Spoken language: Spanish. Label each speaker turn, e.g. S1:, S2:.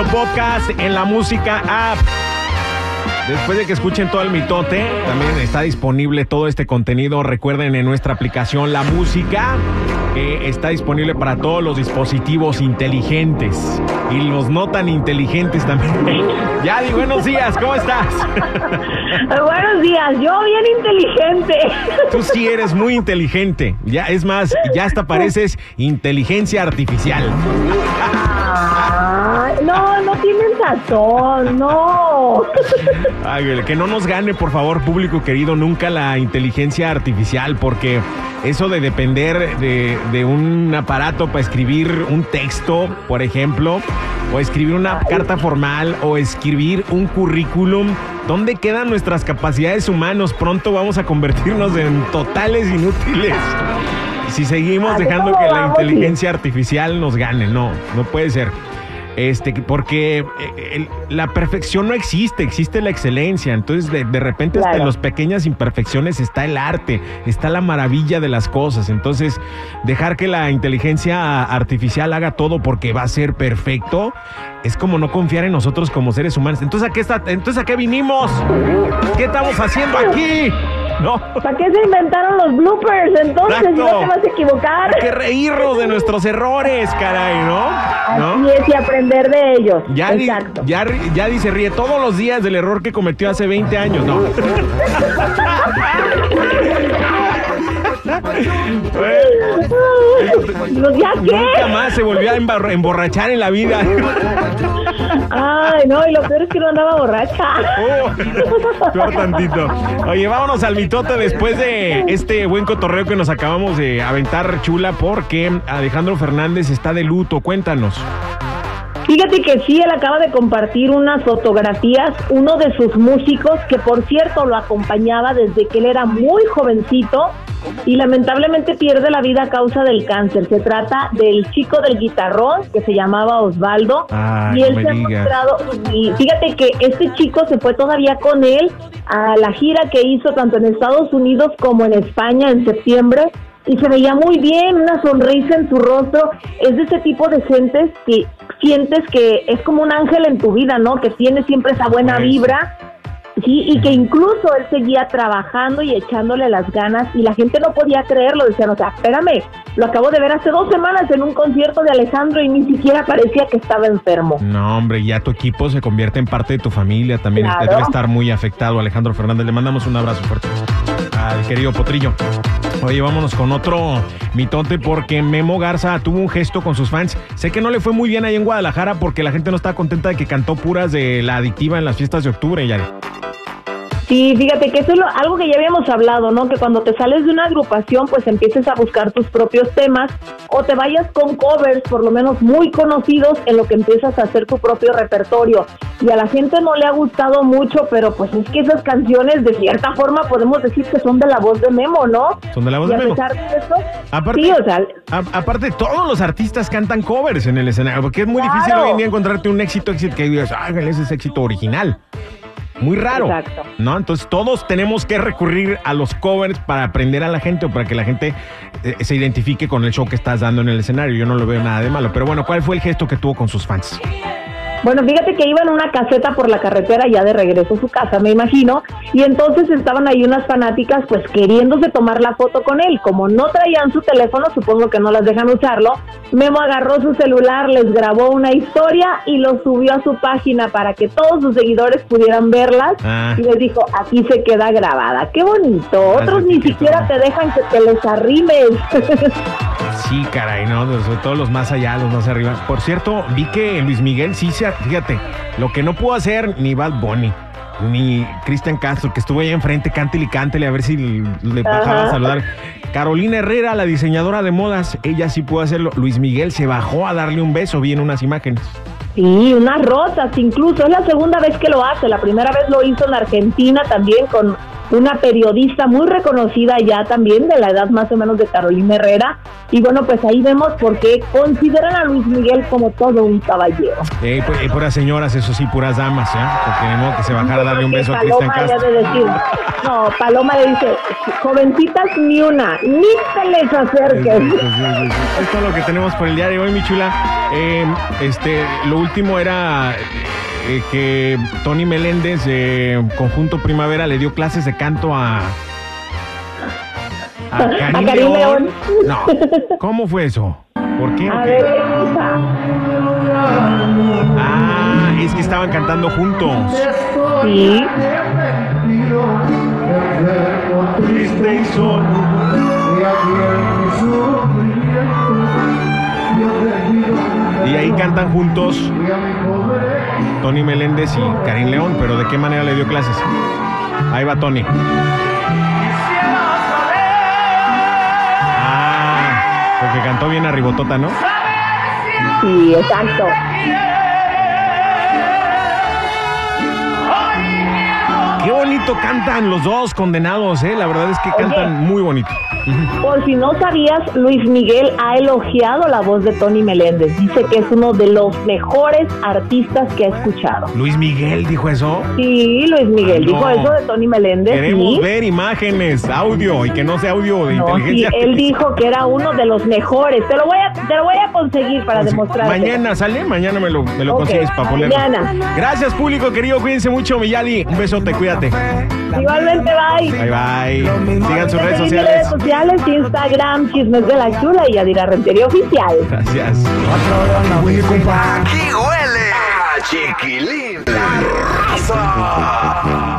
S1: podcast en la música app. Después de que escuchen todo el mitote, también está disponible todo este contenido. Recuerden en nuestra aplicación La Música, que está disponible para todos los dispositivos inteligentes y los no tan inteligentes también. Yadi, buenos días, ¿cómo estás?
S2: Buenos días, yo bien inteligente.
S1: Tú sí eres muy inteligente. Ya es más, ya hasta pareces inteligencia artificial.
S2: No, no tienen sazón, no.
S1: Ay, que no nos gane, por favor, público querido, nunca la inteligencia artificial, porque eso de depender de, de un aparato para escribir un texto, por ejemplo, o escribir una carta formal, o escribir un currículum, ¿dónde quedan nuestras capacidades humanas? Pronto vamos a convertirnos en totales inútiles. Si seguimos dejando que la inteligencia artificial nos gane, no, no puede ser. Este, porque eh, el- la perfección no existe, existe la excelencia. Entonces, de, de repente, hasta en las pequeñas imperfecciones está el arte, está la maravilla de las cosas. Entonces, dejar que la inteligencia artificial haga todo porque va a ser perfecto es como no confiar en nosotros como seres humanos. Entonces, ¿a qué, está, entonces, ¿a qué vinimos? ¿Qué estamos haciendo aquí? No.
S2: ¿Para qué se inventaron los bloopers entonces? Si no
S1: Exacto.
S2: te vas a equivocar.
S1: Hay que reírnos de nuestros errores, caray, ¿no? ¿No?
S2: Así es, y aprender de ellos.
S1: Ya, di-
S2: Exacto.
S1: ya, ya dice, ríe todos los días del error que cometió hace 20 años, ¿no?
S2: No, ¿Ya
S1: Nunca
S2: qué?
S1: más se volvió a emborrachar en la vida.
S2: Ay, no, y lo peor es que no andaba borracha.
S1: Oh, peor tantito. Oye, vámonos al mitote después de este buen cotorreo que nos acabamos de aventar, chula, porque Alejandro Fernández está de luto. Cuéntanos.
S2: Fíjate que sí, él acaba de compartir unas fotografías, uno de sus músicos, que por cierto lo acompañaba desde que él era muy jovencito y lamentablemente pierde la vida a causa del cáncer. Se trata del chico del guitarrón que se llamaba Osvaldo
S1: Ay,
S2: y él
S1: no
S2: se ha mostrado, y fíjate que este chico se fue todavía con él a la gira que hizo tanto en Estados Unidos como en España en septiembre y se veía muy bien, una sonrisa en su rostro. Es de ese tipo de gentes que sientes que es como un ángel en tu vida, ¿no? Que tiene siempre esa buena vibra. Sí, y que incluso él seguía trabajando y echándole las ganas y la gente no podía creerlo, decían, o sea, espérame, lo acabo de ver hace dos semanas en un concierto de Alejandro y ni siquiera parecía que estaba enfermo.
S1: No, hombre, ya tu equipo se convierte en parte de tu familia. También
S2: Claro.
S1: debe estar muy afectado, Alejandro Fernández. Le mandamos un abrazo fuerte al querido Potrillo. Oye, vámonos con otro mitote porque Memo Garza tuvo un gesto con sus fans. Sé que no le fue muy bien ahí en Guadalajara porque la gente no estaba contenta de que cantó puras de la adictiva en las fiestas de octubre, Yari.
S2: Sí, fíjate que eso es lo- algo que ya habíamos hablado, ¿no? Que cuando te sales de una agrupación, pues empieces a buscar tus propios temas o te vayas con covers, por lo menos muy conocidos, en lo que empiezas a hacer tu propio repertorio. Y a la gente no le ha gustado mucho, pero pues es que esas canciones, de cierta forma, podemos decir que son de la voz de Memo, ¿no?
S1: Son de la voz
S2: y
S1: de
S2: a
S1: Memo.
S2: pesar de eso,
S1: Aparte,
S2: sí, o sea,
S1: a- aparte, todos los artistas cantan covers en el escenario, porque es muy
S2: Claro.
S1: difícil hoy en día encontrarte un éxito, éxito que digas, ay, ese es éxito original. Muy raro.
S2: Exacto.
S1: ¿No? Entonces todos tenemos que recurrir a los covers para aprender a la gente o para que la gente eh, se identifique con el show que estás dando en el escenario. Yo no lo veo nada de malo. Pero bueno, ¿cuál fue el gesto que tuvo con sus fans?
S2: Bueno, fíjate que iba en una caseta por la carretera ya de regreso a su casa, me imagino, y entonces estaban ahí unas fanáticas pues queriéndose tomar la foto con él. Como no traían su teléfono, supongo que no las dejan usarlo, Memo agarró su celular, les grabó una historia y lo subió a su página para que todos sus seguidores pudieran verlas
S1: Ah.
S2: y les dijo, aquí se queda grabada. ¡Qué bonito! Otros ni siquiera te dejan que te les arrimes.
S1: Sí, caray, ¿no? Sobre todo los más allá, los más arriba. Por cierto, vi que Luis Miguel sí se... Fíjate, lo que no pudo hacer ni Bad Bunny, ni Cristian Castro, que estuvo ahí enfrente, cántele y cántele a ver si le bajaba a saludar. Carolina Herrera, la diseñadora de modas, ella sí pudo hacerlo. Luis Miguel se bajó a darle un beso, vi en unas imágenes.
S2: Sí, unas rosas incluso. Es la segunda vez que lo hace. La primera vez lo hizo en Argentina también con una periodista muy reconocida ya también, de la edad más o menos de Carolina Herrera. Y bueno, pues ahí vemos por qué consideran a Luis Miguel como todo un caballero.
S1: Eh, pu- eh, puras señoras, eso sí, puras damas, ¿eh? Porque modo que se bajara a darle un beso a Cristian
S2: Paloma
S1: Castro.
S2: de decir, no, Paloma le dice, jovencitas ni una, ni te les
S1: sí,
S2: acerques.
S1: sí, sí, sí. Es todo lo que tenemos por el día de hoy, mi chula. Eh, este, lo último era eh, que Tony Meléndez, Conjunto Primavera, le dio clases de canto a.
S2: A Karim León.
S1: No, ¿cómo fue eso? ¿Por qué?
S2: A ver.
S1: Ah, es que estaban cantando juntos.
S2: Sí.
S1: Triste y solo. Y ahí cantan juntos Tony Meléndez y Karim León, pero ¿de qué manera le dio clases? Ahí va Tony. Ah, porque cantó bien a Ribotota, ¿no?
S2: Sí, exacto.
S1: Bonito cantan los dos condenados, ¿eh? La verdad es que cantan muy bonito.
S2: Por si no sabías, Luis Miguel ha elogiado la voz de Tony Meléndez. Dice que es uno de los mejores artistas que ha escuchado.
S1: Luis Miguel dijo eso.
S2: Sí, Luis Miguel
S1: No.
S2: dijo eso de Tony Meléndez.
S1: Queremos
S2: sí.
S1: ver imágenes, audio y que no sea audio de
S2: No, sí,
S1: inteligencia.
S2: él dijo que era uno de los mejores. Te lo voy a, te lo voy a conseguir para demostrar.
S1: Mañana sale, mañana me lo, me lo
S2: Ok,
S1: consigues para ponerlo.
S2: mañana.
S1: Gracias, público querido. Cuídense mucho, Miyali. Un besote, cuídate.
S2: Igualmente, bye.
S1: Bye, bye. Sigan sus redes sociales.
S2: redes sociales, Instagram, Chismes de la Chula y Adira Rentería Oficial.
S1: Gracias.
S3: Aquí huele, a chiquilín. La raza.